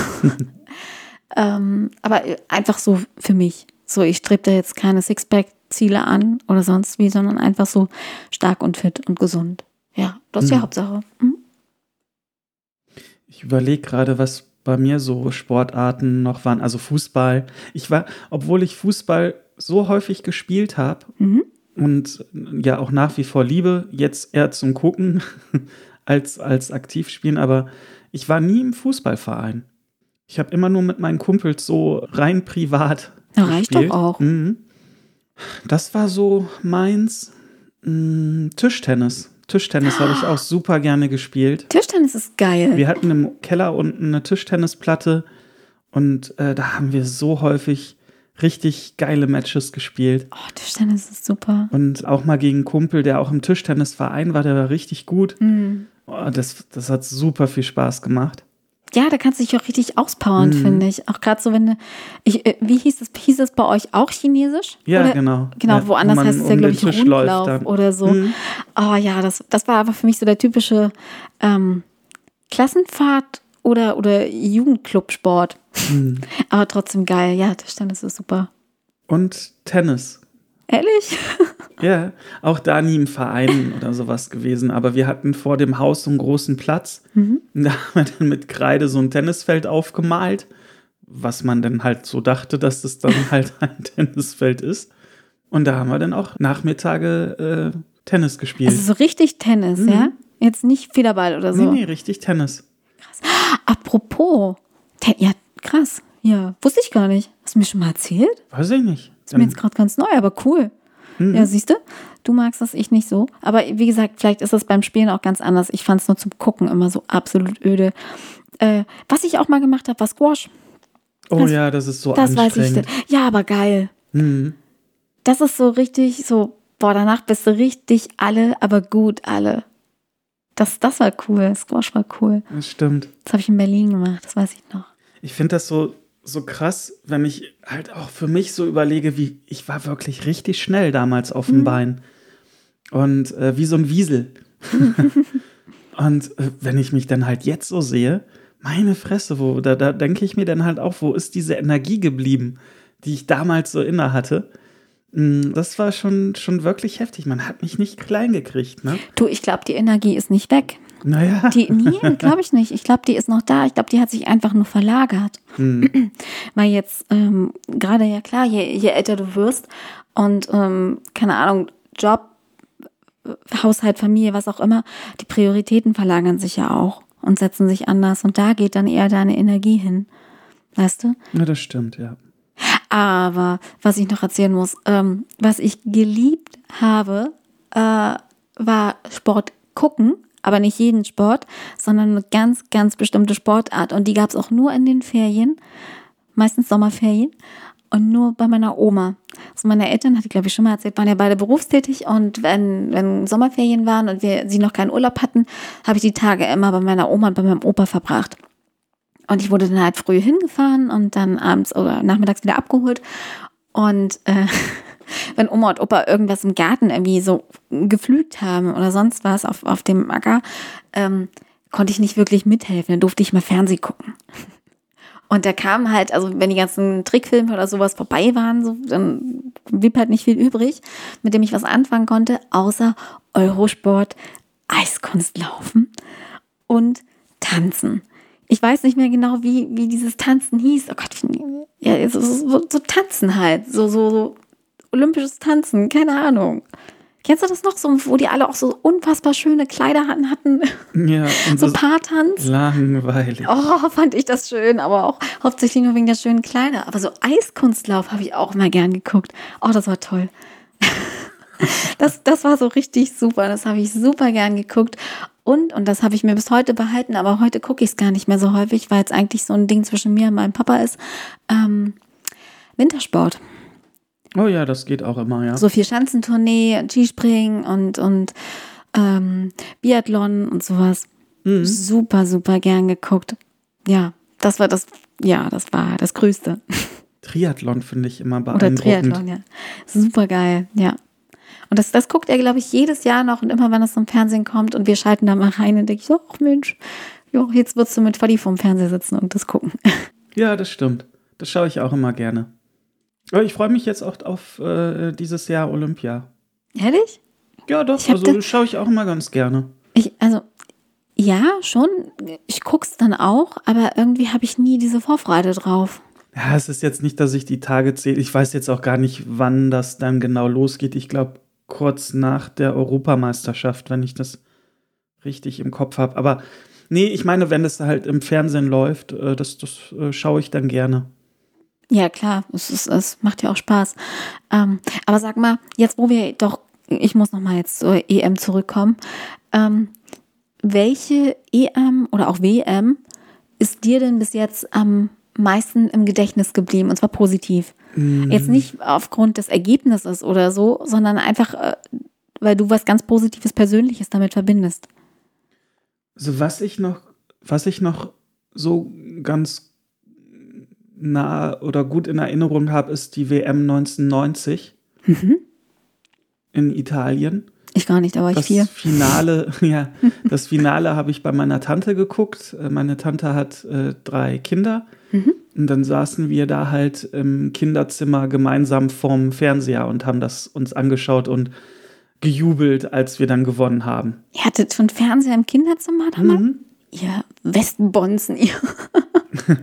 *laughs* ähm, aber einfach so für mich. So, ich strebe da jetzt keine Sixpack-Ziele an oder sonst wie, sondern einfach so stark und fit und gesund. Ja, das ist mhm. die Hauptsache. Mhm. Ich überlege gerade, was bei mir so Sportarten noch waren. Also Fußball. Ich war, obwohl ich Fußball so häufig gespielt habe mhm. und ja auch nach wie vor liebe, jetzt eher zum Gucken *laughs* als, als aktiv spielen, aber ich war nie im Fußballverein. Ich habe immer nur mit meinen Kumpels so rein privat. Ja, reicht doch auch. Mhm. Das war so meins. Mhm, Tischtennis. Tischtennis habe ich auch super gerne gespielt. Tischtennis ist geil. Wir hatten im Keller unten eine Tischtennisplatte und äh, da haben wir so häufig richtig geile Matches gespielt. Oh, Tischtennis ist super. Und auch mal gegen einen Kumpel, der auch im Tischtennisverein war, der war richtig gut. Mhm. Oh, das, das hat super viel Spaß gemacht. Ja, da kannst du dich auch richtig auspowern, mhm. finde ich. Auch gerade so, wenn du, ich, äh, wie hieß das, hieß das bei euch auch Chinesisch? Ja, oder? genau. Genau, ja, woanders heißt es ja, glaube ich, Rundlauf oder so. Mhm. Oh ja, das, das war aber für mich so der typische ähm, Klassenfahrt oder, oder Jugendclubsport. Mhm. Aber trotzdem geil. Ja, Tischtennis ist super. Und Tennis. Ehrlich? *laughs* ja, auch da nie im Verein oder sowas gewesen. Aber wir hatten vor dem Haus so einen großen Platz. Mhm. Da haben wir dann mit Kreide so ein Tennisfeld aufgemalt, was man dann halt so dachte, dass das dann *laughs* halt ein Tennisfeld ist. Und da haben wir dann auch Nachmittage äh, Tennis gespielt. Also so richtig Tennis, mhm. ja? Jetzt nicht Federball oder so. Nee, nee, richtig Tennis. Krass. Apropos, ja, krass. Ja, wusste ich gar nicht. Hast du mir schon mal erzählt? Weiß ich nicht. Ist mir jetzt gerade ganz neu, aber cool. Mhm. Ja, siehst du? Du magst das, ich nicht so. Aber wie gesagt, vielleicht ist das beim Spielen auch ganz anders. Ich fand es nur zum Gucken immer so absolut öde. Äh, was ich auch mal gemacht habe, war Squash. Oh das, ja, das ist so das anstrengend. Weiß ich. Ja, aber geil. Mhm. Das ist so richtig so, boah, danach bist du richtig alle, aber gut alle. Das, das war cool. Squash war cool. Das stimmt. Das habe ich in Berlin gemacht, das weiß ich noch. Ich finde das so, so krass, wenn ich halt auch für mich so überlege, wie ich war wirklich richtig schnell damals auf dem mhm. Bein. Und äh, wie so ein Wiesel. *laughs* und äh, wenn ich mich dann halt jetzt so sehe, meine Fresse, wo, da, da denke ich mir dann halt auch, wo ist diese Energie geblieben, die ich damals so inne hatte? Mm, das war schon, schon wirklich heftig. Man hat mich nicht klein gekriegt, ne? Du, ich glaube, die Energie ist nicht weg. Naja. Die, nee, *laughs* glaube ich nicht. Ich glaube, die ist noch da. Ich glaube, die hat sich einfach nur verlagert. Hm. *clears throat* Weil jetzt, ähm, gerade ja klar, je, je älter du wirst und, ähm, keine Ahnung, Job, Haushalt, Familie, was auch immer, die Prioritäten verlagern sich ja auch und setzen sich anders. Und da geht dann eher deine Energie hin. Weißt du? Ja, das stimmt, ja. Aber was ich noch erzählen muss, ähm, was ich geliebt habe, äh, war Sport gucken aber nicht jeden Sport, sondern eine ganz, ganz bestimmte Sportart. Und die gab es auch nur in den Ferien, meistens Sommerferien und nur bei meiner Oma. Also meine Eltern, hatte ich glaube ich schon mal erzählt, waren ja beide berufstätig und wenn, wenn Sommerferien waren und wir sie noch keinen Urlaub hatten, habe ich die Tage immer bei meiner Oma und bei meinem Opa verbracht. Und ich wurde dann halt früh hingefahren und dann abends oder nachmittags wieder abgeholt. Und äh, *laughs* wenn Oma und Opa irgendwas im Garten irgendwie so gepflügt haben oder sonst was auf, auf dem Acker, ähm, konnte ich nicht wirklich mithelfen. Dann durfte ich mal Fernseh gucken. Und da kam halt, also wenn die ganzen Trickfilme oder sowas vorbei waren, so, dann blieb halt nicht viel übrig, mit dem ich was anfangen konnte, außer Eurosport, Eiskunstlaufen und Tanzen. ich weiß nicht mehr genau, wie, wie dieses Tanzen hieß. Oh Gott, ja, so, so, so Tanzen halt, so, so, so olympisches Tanzen, keine Ahnung. Kennst du das noch so, wo die alle auch so unfassbar schöne Kleider hatten, hatten? Ja, *laughs* und so Paartanz. Langweilig. Oh, fand ich das schön, aber auch hauptsächlich nur wegen der schönen Kleider. Aber so Eiskunstlauf habe ich auch immer gern geguckt. Oh, das war toll. *laughs* das, das war so richtig super. Das habe ich super gern geguckt. Und, und das habe ich mir bis heute behalten, aber heute gucke ich es gar nicht mehr so häufig, weil es eigentlich so ein Ding zwischen mir und meinem Papa ist. Ähm, Wintersport. Oh ja, das geht auch immer, ja. So viel Schanzentournee, Skispringen und, und ähm, Biathlon und sowas. Mhm. Super, super gern geguckt. Ja, das war das, ja, das war das Größte. *laughs* Triathlon finde ich immer beeindruckend. Oder Triathlon, ja. Super geil, ja. Und das, das guckt er, glaube ich, jedes Jahr noch und immer, wenn das im Fernsehen kommt und wir schalten da mal rein und denke ich so, ach Mensch, jo, jetzt wirst du mit Fadi vorm Fernseher sitzen und das gucken. *laughs* Ja, das stimmt. Das schaue ich auch immer gerne. Ich freue mich jetzt auch auf äh, dieses Jahr Olympia. Ehrlich? Ja, doch. Also das schaue ich auch immer ganz gerne. Ich, also, ja, schon. Ich gucke es dann auch, aber irgendwie habe ich nie diese Vorfreude drauf. Ja, es ist jetzt nicht, dass ich die Tage zähle. Ich weiß jetzt auch gar nicht, wann das dann genau losgeht. Ich glaube, kurz nach der Europameisterschaft, wenn ich das richtig im Kopf habe. Aber nee, ich meine, wenn es halt im Fernsehen läuft, äh, das, das äh, schaue ich dann gerne. Ja, klar, es, ist, es macht ja auch Spaß. Ähm, aber sag mal, jetzt wo wir doch, ich muss nochmal jetzt zur EM zurückkommen. Ähm, welche EM oder auch WM ist dir denn bis jetzt am meisten im Gedächtnis geblieben und zwar positiv? Mhm. Jetzt nicht aufgrund des Ergebnisses oder so, sondern einfach, äh, weil du was ganz Positives, Persönliches damit verbindest. Also was ich noch, was ich noch so ganz nah oder gut in Erinnerung habe, ist die WM 1990 mhm. in Italien. Ich gar nicht, war ich das vier. Finale, *laughs* ja, das Finale habe ich bei meiner Tante geguckt. Äh, meine Tante hat äh, drei Kinder. Mhm. Und dann saßen wir da halt im Kinderzimmer gemeinsam vorm Fernseher und haben das uns angeschaut und gejubelt, als wir dann gewonnen haben. Ihr hattet schon Fernseher im Kinderzimmer? Mhm. Ihr Westbonzen, ihr. *laughs*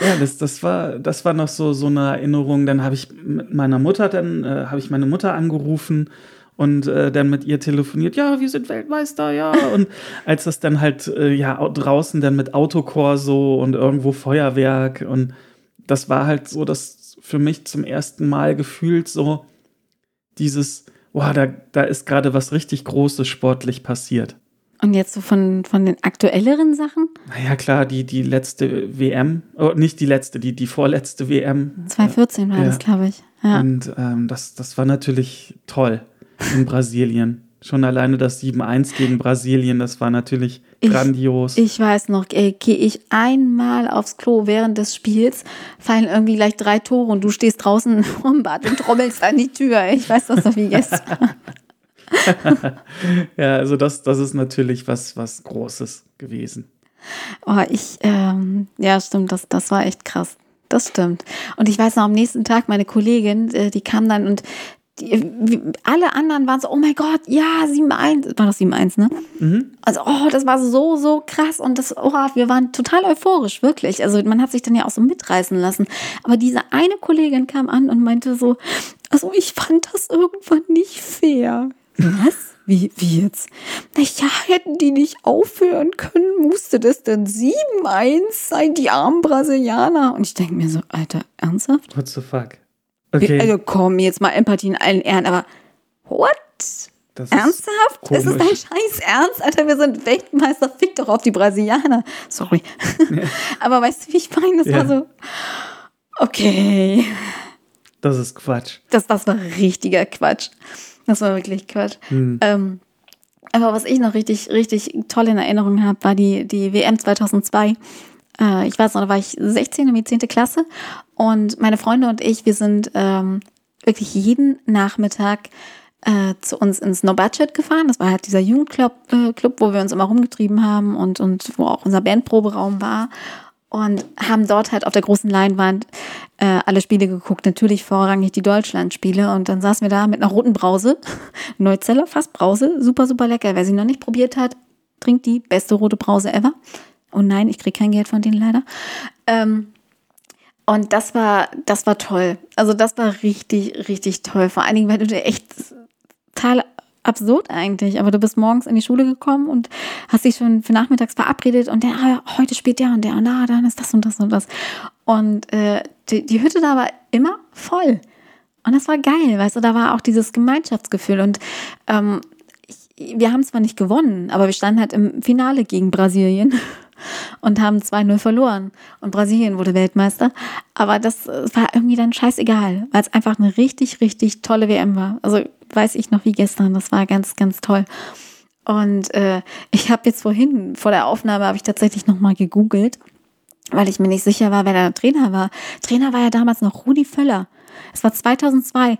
ja, das, das, war, das war noch so, so eine Erinnerung. Dann habe ich mit meiner Mutter, dann äh, habe ich meine Mutter angerufen und äh, dann mit ihr telefoniert, ja, wir sind Weltmeister, ja. Und als das dann halt, äh, ja, draußen dann mit Autokorso und irgendwo Feuerwerk und das war halt so, dass für mich zum ersten Mal gefühlt so dieses, boah, da, da ist gerade was richtig Großes sportlich passiert. Und jetzt so von, von den aktuelleren Sachen? Naja, klar, die, die letzte WM, oh, nicht die letzte, die, die vorletzte WM. 2014 war ja. das, glaube ich. Ja. Und ähm, das, das war natürlich toll in Brasilien. *laughs* Schon alleine das 7-1 gegen Brasilien, das war natürlich grandios. Ich, ich weiß noch, gehe ich einmal aufs Klo während des Spiels, fallen irgendwie gleich drei Tore und du stehst draußen *laughs* vom Bad und trommelst an die Tür. Ich weiß das noch wie gestern. *laughs* *laughs* ja, also das, das ist natürlich was, was Großes gewesen. Oh, ich, ähm, ja, stimmt, das, das war echt krass. Das stimmt. Und ich weiß noch, am nächsten Tag, meine Kollegin, äh, die kam dann und die, alle anderen waren so, oh mein Gott, ja, 7-1, war das 7-1, ne? Mhm. Also, oh, das war so, so krass und das, oh, wir waren total euphorisch, wirklich. Also, man hat sich dann ja auch so mitreißen lassen. Aber diese eine Kollegin kam an und meinte so, also, ich fand das irgendwann nicht fair. Was? Wie, wie jetzt? Na ja, hätten die nicht aufhören können, musste das denn 7-1 sein, die armen Brasilianer? Und ich denke mir so, Alter, ernsthaft? What the fuck? Okay. Also komm, jetzt mal Empathie in allen Ehren, aber what? Das Ernsthaft? Ist, ist es dein Scheiß Ernst? Alter, wir sind Weltmeister, fick doch auf die Brasilianer. Sorry. *laughs* Ja. aber weißt du, wie ich meine? Das ja. war so, okay. Das ist Quatsch. Das, das war richtiger Quatsch. Das war wirklich Quatsch. Hm. Ähm, aber was ich noch richtig, richtig toll in Erinnerung habe, war die, die WM 2002 äh, ich weiß noch, da war ich 16 in die 10. Klasse und meine Freunde und ich, wir sind ähm, wirklich jeden Nachmittag äh, zu uns ins No Budget gefahren. Das war halt dieser Jugendclub, äh, Club, wo wir uns immer rumgetrieben haben und, und wo auch unser Bandproberaum war. Und haben dort halt auf der großen Leinwand äh, alle Spiele geguckt. Natürlich vorrangig die Deutschland-Spiele. Und dann saßen wir da mit einer roten Brause. *laughs* Neuzeller Fassbrause. Super, super lecker. Wer sie noch nicht probiert hat, trinkt die beste rote Brause ever. Oh nein, ich kriege kein Geld von denen leider. Ähm, und das war, das war toll. Also das war richtig, richtig toll. Vor allen Dingen, weil du dir echt total absurd eigentlich. Aber du bist morgens in die Schule gekommen und hast dich schon für nachmittags verabredet und der, ah, heute spielt der und der und ah, dann ist das und das und das. Und äh, die, die Hütte da war immer voll. Und das war geil, weißt du, da war auch dieses Gemeinschaftsgefühl. Und ähm, ich, wir haben zwar nicht gewonnen, aber wir standen halt im Finale gegen Brasilien *laughs* und haben 2-0 verloren. Und Brasilien wurde Weltmeister. Aber das war irgendwie dann scheißegal, weil es einfach eine richtig, richtig tolle WM war. Also weiß ich noch wie gestern. Das war ganz, ganz toll. Und äh, ich habe jetzt vorhin, vor der Aufnahme, habe ich tatsächlich nochmal gegoogelt, weil ich mir nicht sicher war, wer der Trainer war. Trainer war ja damals noch Rudi Völler. Es war 2002.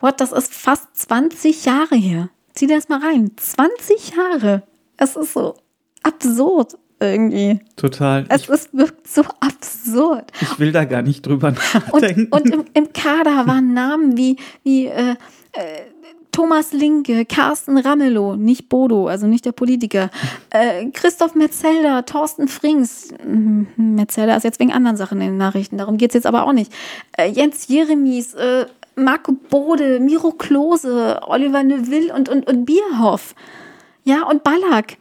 What, das ist fast 20 Jahre her. Zieh dir das mal rein. 20 Jahre. Es ist so absurd irgendwie. Total. Es ich, ist wirkt so absurd. ich will da gar nicht drüber Und, nachdenken. und im, im Kader waren *laughs* Namen wie, wie äh, äh, Thomas Linke, Carsten Ramelow, nicht Bodo, also nicht der Politiker, äh, Christoph Metzelder, Thorsten Frings, Mhm, Metzelder ist jetzt wegen anderen Sachen in den Nachrichten, darum geht es jetzt aber auch nicht, äh, Jens Jeremies, äh, Marco Bode, Miro Klose, Oliver Neuville und, und, und Bierhoff. Ja, und Ballack.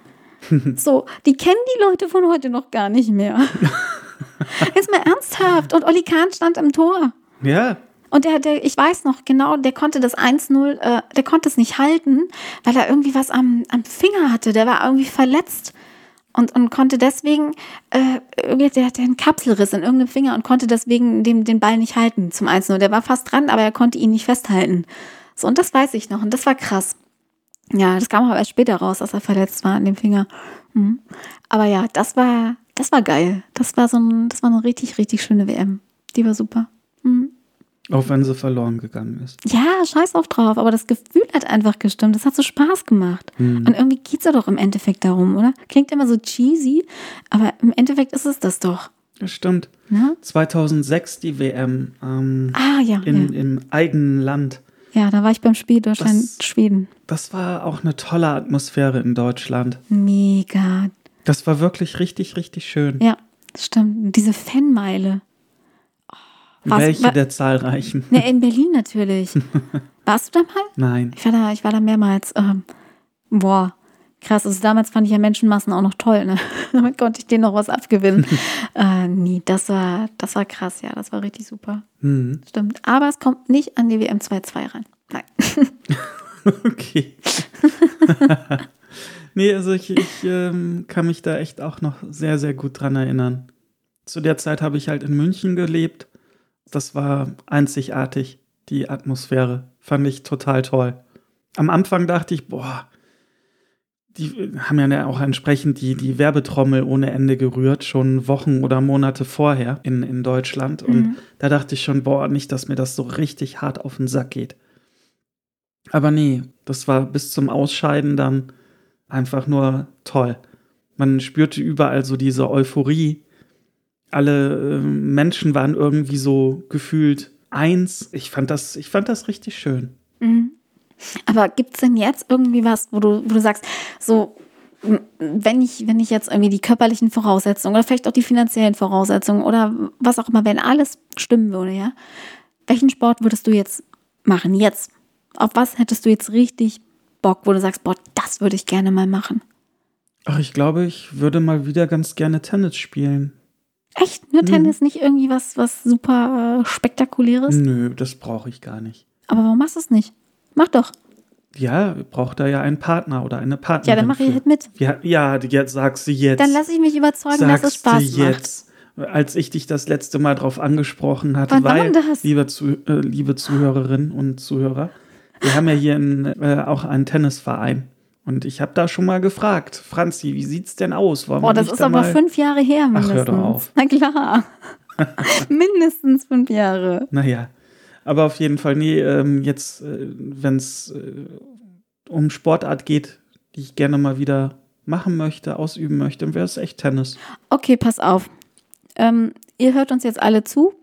*laughs* So, die kennen die Leute von heute noch gar nicht mehr. *laughs* Jetzt mal ernsthaft. Und Olli Kahn stand im Tor. ja, Und der, der, ich weiß noch genau, der konnte das 1-0, äh, der konnte es nicht halten, weil er irgendwie was am, am Finger hatte. Der war irgendwie verletzt und, und konnte deswegen, äh, der hatte einen Kapselriss in irgendeinem Finger und konnte deswegen den, den Ball nicht halten zum 1-0. Der war fast dran, aber er konnte ihn nicht festhalten. So, und das weiß ich noch und das war krass. Ja, das kam aber erst später raus, dass er verletzt war an dem Finger. Mhm. Aber ja, das war, das war geil. Das war so ein, das war eine richtig, richtig schöne WM. Die war super. Mhm. Auch wenn sie verloren gegangen ist. Ja, scheiß auch drauf, aber das Gefühl hat einfach gestimmt. Das hat so Spaß gemacht. Und irgendwie geht's ja doch im Endeffekt darum, oder? Klingt immer so cheesy, aber im Endeffekt ist es das doch. Das stimmt. Ne? 2006 die WM ähm, Ah, ja. in, ja. im eigenen Land. ja, da war ich beim Spiel Das- Deutschland-Schweden. Das war auch eine tolle Atmosphäre in Deutschland. Mega. Das war wirklich richtig, richtig schön. Ja, das stimmt. Diese Fanmeile. War's- Welche der zahlreichen? Ne, in Berlin natürlich. *laughs* Warst du da mal? Nein. Ich war da, ich war da mehrmals. Ähm, boah, krass. Also damals fand ich ja Menschenmassen auch noch toll. Ne? *laughs* Damit konnte ich denen noch was abgewinnen. *laughs* äh, nee, das war, das war krass, ja. Das war richtig super. Mhm. Stimmt. Aber es kommt nicht an die WM 2-2 ran. Nein. Okay. nee, also ich, ich ähm, kann mich da echt auch noch sehr, sehr gut dran erinnern. Zu der Zeit habe ich halt in München gelebt. Das war einzigartig, die Atmosphäre. Fand ich total toll. Am Anfang dachte ich, boah, die haben ja auch entsprechend die, die Werbetrommel ohne Ende gerührt, schon Wochen oder Monate vorher in, in Deutschland. Und Mhm. da dachte ich schon, boah, nicht, dass mir das so richtig hart auf den Sack geht. Aber nee, das war bis zum Ausscheiden dann einfach nur toll. Man spürte überall so diese Euphorie. Alle äh, Menschen waren irgendwie so gefühlt eins. Ich fand das, ich fand das richtig schön. Mhm. Aber gibt es denn jetzt irgendwie was, wo du, wo du sagst, so, wenn ich, wenn ich jetzt irgendwie die körperlichen Voraussetzungen oder vielleicht auch die finanziellen Voraussetzungen oder was auch immer, wenn alles stimmen würde, ja, welchen Sport würdest du jetzt machen? Jetzt. Auf was hättest du jetzt richtig Bock, wo du sagst, boah, das würde ich gerne mal machen? Ach, ich glaube, ich würde mal wieder ganz gerne Tennis spielen. Echt? Nur Tennis, nicht irgendwie was, was super äh, spektakuläres? Nö, das brauche ich gar nicht. Aber warum machst du es nicht? Mach doch. Ja, braucht da ja einen Partner oder eine Partnerin. Ja, dann mach ich halt mit. Ja, ja, jetzt sagst du jetzt. Dann lass ich mich überzeugen, sagst dass es Spaß du macht. jetzt. Als ich dich das letzte Mal drauf angesprochen hatte, Wann weil, das? liebe, Zu, äh, liebe Zuhörerinnen und Zuhörer, wir haben ja hier in, äh, auch einen Tennisverein. Und ich habe da schon mal gefragt, Franzi, wie sieht's denn aus? Wollen Boah, wir das ist da aber mal- fünf Jahre her Ach, mindestens. hör doch auf. Na klar. *laughs* mindestens fünf Jahre. Naja, aber auf jeden Fall, nee, ähm, jetzt, äh, wenn es äh, um Sportart geht, die ich gerne mal wieder machen möchte, ausüben möchte, dann wäre es echt Tennis. Okay, pass auf. Ähm, ihr hört uns jetzt alle zu.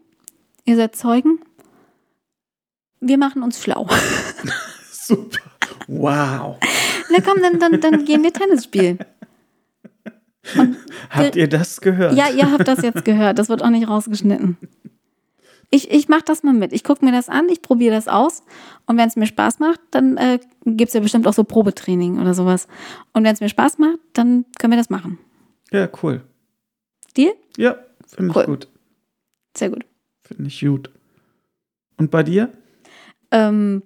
Ihr seid Zeugen. Wir machen uns schlau. *laughs* Super. Wow. Na komm, dann, dann, dann gehen wir Tennis spielen. Habt ihr das gehört? Ja, ihr habt das jetzt gehört. Das wird auch nicht rausgeschnitten. Ich, ich mache das mal mit. Ich gucke mir das an, ich probiere das aus. Und wenn es mir Spaß macht, dann äh, gibt es ja bestimmt auch so Probetraining oder sowas. Und wenn es mir Spaß macht, dann können wir das machen. Ja, cool. Deal? Ja, finde Cool. ich gut. Sehr gut. Finde ich gut. Und bei dir? Ähm,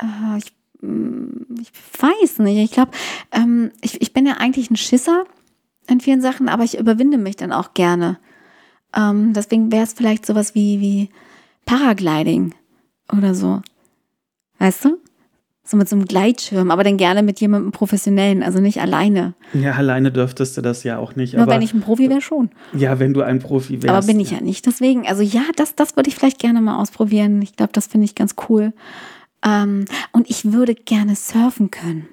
äh, ich, mm, ich weiß nicht. Ich glaube, ähm, ich, ich bin ja eigentlich ein Schisser in vielen Sachen, aber ich überwinde mich dann auch gerne. Ähm, deswegen wäre es vielleicht sowas wie, wie Paragliding oder so. Weißt du? So mit so einem Gleitschirm, aber dann gerne mit jemandem Professionellen, also nicht alleine. Ja, alleine dürftest du das ja auch nicht. Nur aber wenn ich ein Profi wäre schon. ja, wenn du ein Profi wärst. Aber bin ich ja nicht. Deswegen, also ja, das, das würde ich vielleicht gerne mal ausprobieren. Ich glaube, das finde ich ganz cool. Ähm, und ich würde gerne surfen können.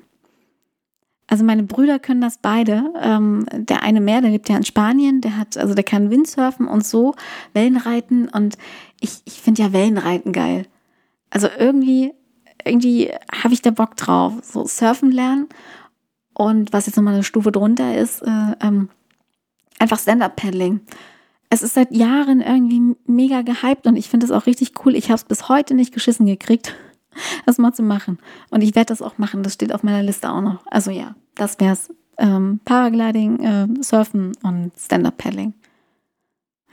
Also meine Brüder können das beide. Ähm, der eine mehr, der lebt ja in Spanien, der hat, also der kann Windsurfen und so, Wellenreiten und ich, ich finde ja Wellenreiten geil. Also irgendwie, irgendwie habe ich da Bock drauf. So surfen lernen und was jetzt nochmal eine Stufe drunter ist, äh, ähm, einfach Stand-Up-Paddling. Es ist seit Jahren irgendwie mega gehypt und ich finde es auch richtig cool. Ich habe es bis heute nicht geschissen gekriegt, *laughs* das mal zu machen. Und ich werde das auch machen. Das steht auf meiner Liste auch noch. Also ja, das wär's. Ähm, Paragliding, äh, Surfen und Stand-Up-Paddling.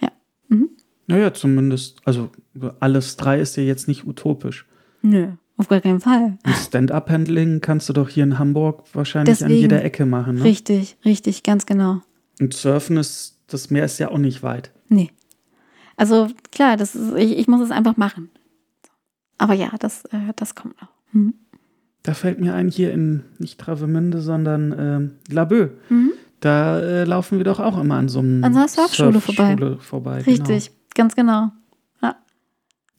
Ja. Mhm. Naja, zumindest, also alles drei ist ja jetzt nicht utopisch. Nö, auf gar keinen Fall. Stand-Up-Handling kannst du doch hier in Hamburg wahrscheinlich an Deswegen. jeder Ecke machen. Ne? Richtig, richtig, ganz genau. Und Surfen ist, das Meer ist ja auch nicht weit. Nee. Also klar, das ist, ich, ich muss es einfach machen. Aber ja, das, äh, das kommt noch. Mhm. Da fällt mir ein, hier in nicht Travemünde, sondern ähm, Laboe. Mhm. Da äh, laufen wir doch auch immer an so einem An so einer Surfschule vorbei. Vorbei. Richtig, ganz genau. Ja.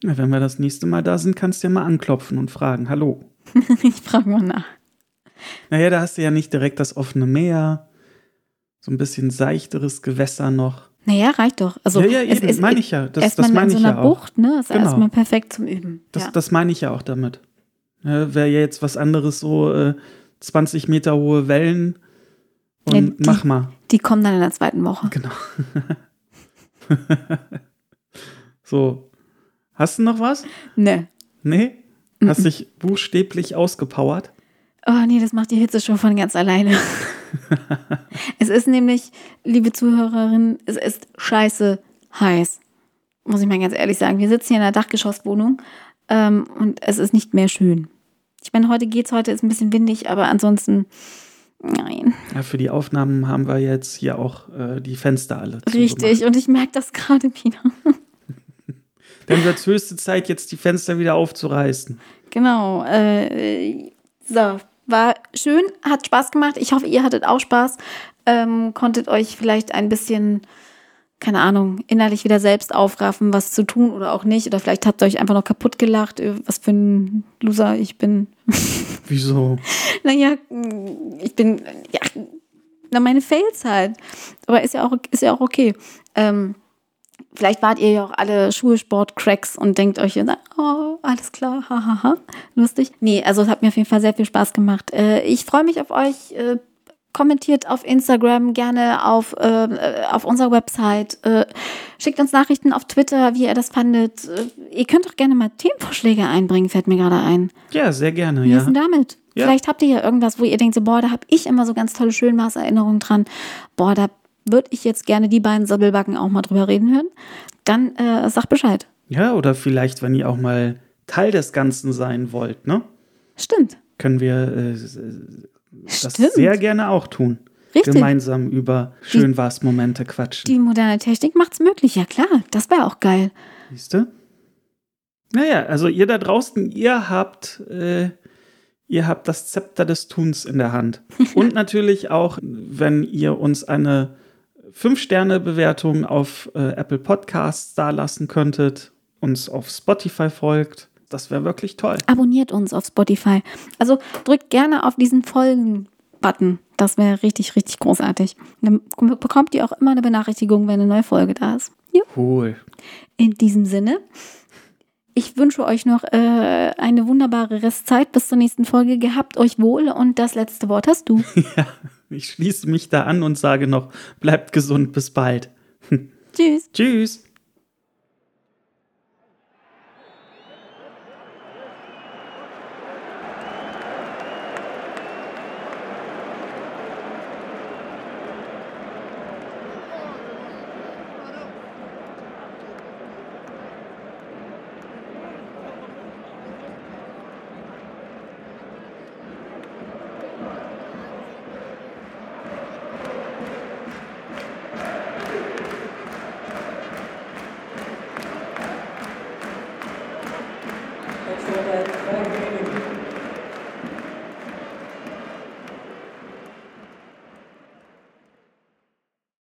Genau. Ja, wenn wir das nächste Mal da sind, kannst du ja mal anklopfen und fragen, hallo. *laughs* ich frage mal nach. Naja, da hast du ja nicht direkt das offene Meer, so ein bisschen seichteres Gewässer noch. Naja, reicht doch. Also, ja, ja, es- eben, es- meine ich ja. Das, erstmal das in so einer ja. Bucht, ne? Ist Genau. erstmal perfekt zum Üben. Das, ja. das meine ich ja auch damit. Ja, Wäre ja jetzt was anderes, so äh, 20 Meter hohe Wellen und Ja, die- mach mal. Die kommen dann in der zweiten Woche. Genau. *laughs* so. Hast du noch was? Ne. Nee? Hast dich buchstäblich ausgepowert? Oh nee, das macht die Hitze schon von ganz alleine. *laughs* *laughs* es ist nämlich, liebe Zuhörerinnen, es ist scheiße heiß. Muss ich mal ganz ehrlich sagen. Wir sitzen hier in einer Dachgeschosswohnung ähm, und es ist nicht mehr schön. Ich meine, heute geht's, heute ist ein bisschen windig, aber ansonsten, nein. Ja, für die Aufnahmen haben wir jetzt hier auch äh, die Fenster alle Richtig, und ich merke das gerade wieder. Dann wird es höchste Zeit, jetzt die Fenster wieder aufzureißen. Genau. Äh, so, war schön, hat Spaß gemacht. Ich hoffe, ihr hattet auch Spaß. Ähm, konntet euch vielleicht ein bisschen, keine Ahnung, innerlich wieder selbst aufraffen, was zu tun oder auch nicht. Oder vielleicht habt ihr euch einfach noch kaputt gelacht, äh, was für ein Loser ich bin. *laughs* Wieso? naja, ich bin, ja, na, meine Fails halt. Aber ist ja auch, ist ja auch okay. Ähm, vielleicht wart ihr ja auch alle Schulsport-Cracks und denkt euch, oh, alles klar, *laughs* hahaha, ha, ha. lustig. Nee, also es hat mir auf jeden Fall sehr viel Spaß gemacht. Äh, ich freue mich auf euch. Äh, kommentiert auf Instagram, gerne auf, äh, auf unserer Website. Äh, schickt uns Nachrichten auf Twitter, wie ihr das fandet. Äh, ihr könnt auch gerne mal Themenvorschläge einbringen, fällt mir gerade ein. Ja, sehr gerne, Wie ja. ist denn damit? Ja. Vielleicht habt ihr ja irgendwas, wo ihr denkt, so, boah, da habe ich immer so ganz tolle Schönmaßerinnerungen dran. Boah, da würde ich jetzt gerne die beiden Sabbelbacken auch mal drüber reden hören. Dann äh, sagt Bescheid. Ja, oder vielleicht, wenn ihr auch mal Teil des Ganzen sein wollt, ne? Stimmt. Können wir äh, das Stimmt. sehr gerne auch tun. Richtig. Gemeinsam über schön war's Momente quatschen. Die moderne Technik macht's möglich. Ja klar, das wäre auch geil. Siehst du? Naja, also ihr da draußen, ihr habt, äh, ihr habt das Zepter des Tuns in der Hand. *laughs* Und natürlich auch, wenn ihr uns eine 5-Sterne-Bewertung auf äh, Apple Podcasts dalassen könntet, uns auf Spotify folgt. Das wäre wirklich toll. Abonniert uns auf Spotify. Also drückt gerne auf diesen Folgen-Button. Das wäre richtig, richtig großartig. Dann bekommt ihr auch immer eine Benachrichtigung, wenn eine neue Folge da ist. Ja. Cool. In diesem Sinne, ich wünsche euch noch äh, eine wunderbare Restzeit bis zur nächsten Folge. Gehabt euch wohl und das letzte Wort hast du. *laughs* Ja. Ich schließe mich da an und sage noch, bleibt gesund, bis bald. *laughs* Tschüss. Tschüss.